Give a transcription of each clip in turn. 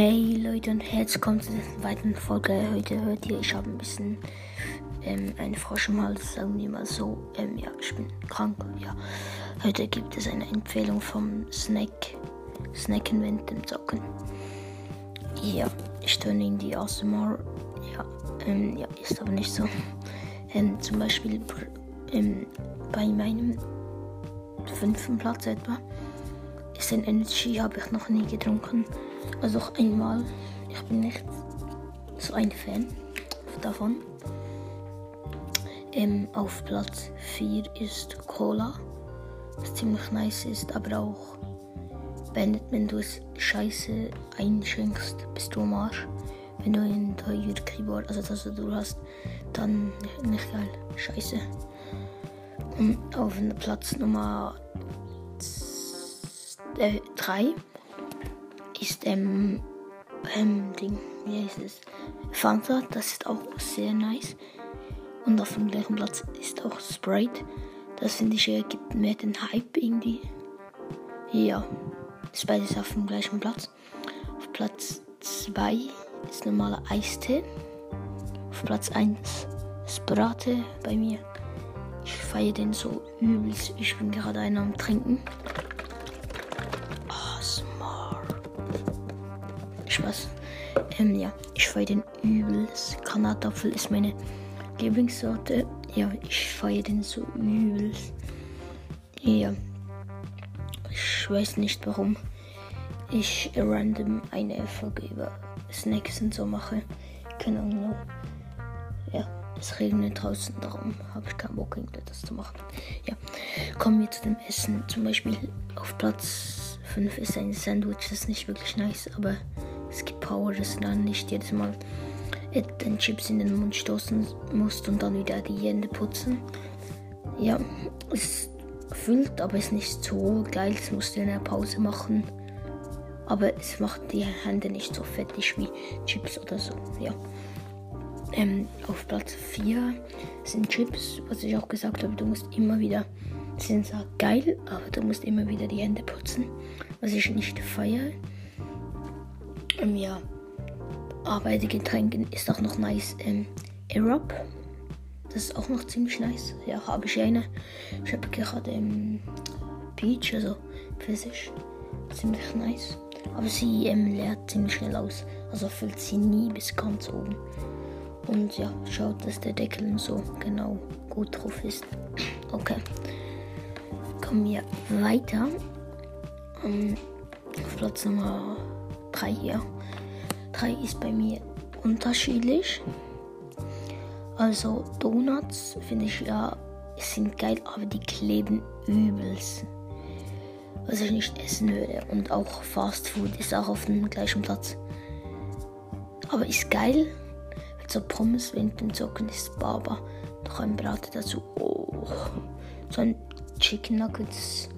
Hey Leute und herzlich willkommen zu dieser weiteren Folge. Heute hört ihr, ich habe ein bisschen ähm, einen Frosch im Hals, sagen wir mal so. Ähm, ja, ich bin krank. Ja, heute gibt es eine Empfehlung vom Snack. Snacken während dem Zocken. Ja, ich töne in die ASMR. Ja, ähm, ja, ist aber nicht so. Ähm, zum Beispiel ähm, bei meinem fünften Platz etwa ist ein Energy, habe ich noch nie getrunken. Also auch einmal. Ich bin nicht so ein Fan davon. Ähm, auf Platz 4 ist Cola, was ziemlich nice ist, aber auch wenn, wenn du es scheiße einschenkst, bist du am Arsch. Wenn du ein teuer Keyboard, also das du hast, dann nicht geil, scheiße. Und auf Platz Nummer 3 äh, ist ähm, ähm, Ding, wie heißt es? Fanta, das ist auch sehr nice. Und auf dem gleichen Platz ist auch Sprite. Das finde ich, äh, gibt mehr den Hype irgendwie. Ja, ist beides auf dem gleichen Platz. Auf Platz 2 ist normaler Eistee. Auf Platz 1 Sprate bei mir. Ich feiere den so übelst. Ich bin gerade einer am Trinken. Spaß. Ähm, ja, ich feiere den übelst. Granatapfel ist meine Lieblingssorte. Ja, ich feiere den so übelst. Ja. Ich weiß nicht warum ich random eine Folge über Snacks und so mache. Keine Ahnung. Ja, es regnet draußen, darum habe ich keinen Bock, das zu machen. Ja, kommen wir zu dem Essen. Zum Beispiel auf Platz 5 ist ein Sandwich, das ist nicht wirklich nice, aber es gibt Power, dass du dann nicht jedes Mal den Chips in den Mund stoßen musst und dann wieder die Hände putzen. Ja, es füllt, aber es ist nicht so geil. Es musst du in der Pause machen. Aber es macht die Hände nicht so fettig wie Chips oder so. Ja. Ähm, auf Platz 4 sind Chips, was ich auch gesagt habe, du musst immer wieder, sind zwar geil, aber du musst immer wieder die Hände putzen, was ich nicht feiere. Ähm, ja. Aber bei den ist auch noch nice ähm, Aerob. Das ist auch noch ziemlich nice. Ja, habe ich eine. Ich habe gerade ähm, Peach, also Pfirsich. Ziemlich nice. Aber sie ähm, leert ziemlich schnell aus. Also füllt sie nie bis ganz oben. Und ja, schaut, dass der Deckel so genau gut drauf ist. Okay. Kommen wir weiter. Um, auf Platz Nummer 3 hier. 3 ist bei mir unterschiedlich. Also Donuts finde ich ja, sind geil, aber die kleben übelst. Was ich nicht essen würde. Und auch Fast Food ist auch auf dem gleichen Platz. Aber ist geil. So Pommes während dem Zocken ist Baba. Noch ein Braten dazu. Oh. So ein Chicken Nuggets.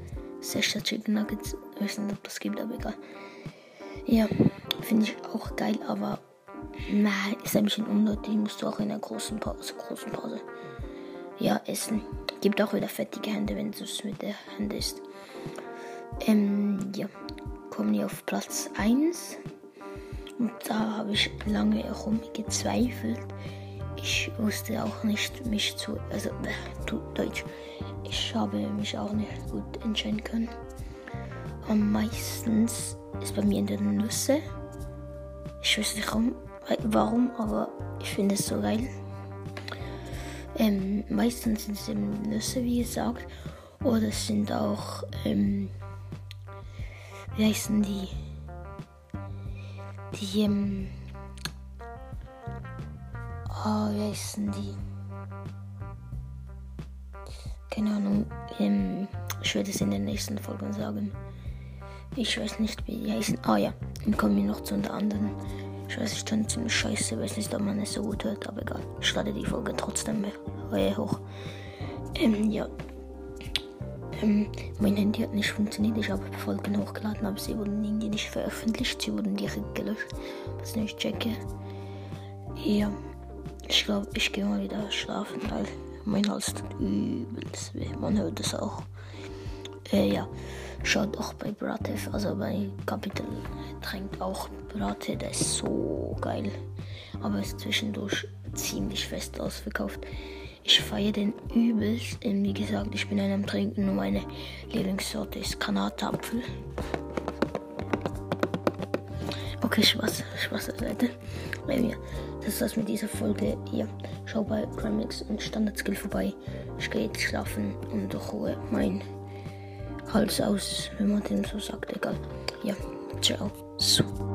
Sechster Chicken Nuggets. Ich weiß nicht, ob das gibt, aber egal. Ja, finde ich auch geil, aber nein, ist ein bisschen unnötig. Musst du auch in der großen Pause, großen Pause, ja, essen. Gibt auch wieder fettige Hände, wenn es mit der Hand isst. Ähm, ja, kommen wir auf Platz 1. Und da habe ich lange herum gezweifelt. Ich wusste auch nicht, mich zu, also, äh, Deutsch. Ich habe mich auch nicht gut entscheiden können. Am meisten ist bei mir in den Nüsse. Ich weiß nicht warum, aber ich finde es so geil. Ähm, meistens sind es eben Nüsse, wie gesagt. Oder es sind auch, ähm, wie heißen die? Die, ähm, oh, wie heißen die? Keine Ahnung, ähm, ich werde es in den nächsten Folgen sagen. Ich weiß nicht, wie die heißen. Ah ja, dann kommen wir noch zu einer anderen. Ich weiß, ich bin ziemlich scheiße, weiß nicht, ob man es so gut hört, aber egal. Ich lade die Folge trotzdem hoch. Ähm, ja. Ähm, mein Handy hat nicht funktioniert. Ich habe Folgen hochgeladen, aber sie wurden irgendwie nicht veröffentlicht. Sie wurden direkt gelöscht. Was ich checke. Ja. Ich glaube, ich gehe mal wieder schlafen, weil mein Hals tut übelst weh. Man hört es auch. Äh, ja. Schaut auch bei Bratev, also bei Capital trinkt auch Brate, der ist so geil. Aber ist zwischendurch ziemlich fest ausverkauft. Ich feiere den übelst. Wie gesagt, ich bin einem Trinken und meine Lieblingssorte ist Granatapfel. Okay, Spaß, Spaß Seite. Das ist das mit dieser Folge. Ja, schau bei Gramix und Standardskill vorbei. Ich gehe jetzt schlafen und ruhe mein Hals aus, wenn man dem so sagt. Egal. Ja, ciao. So.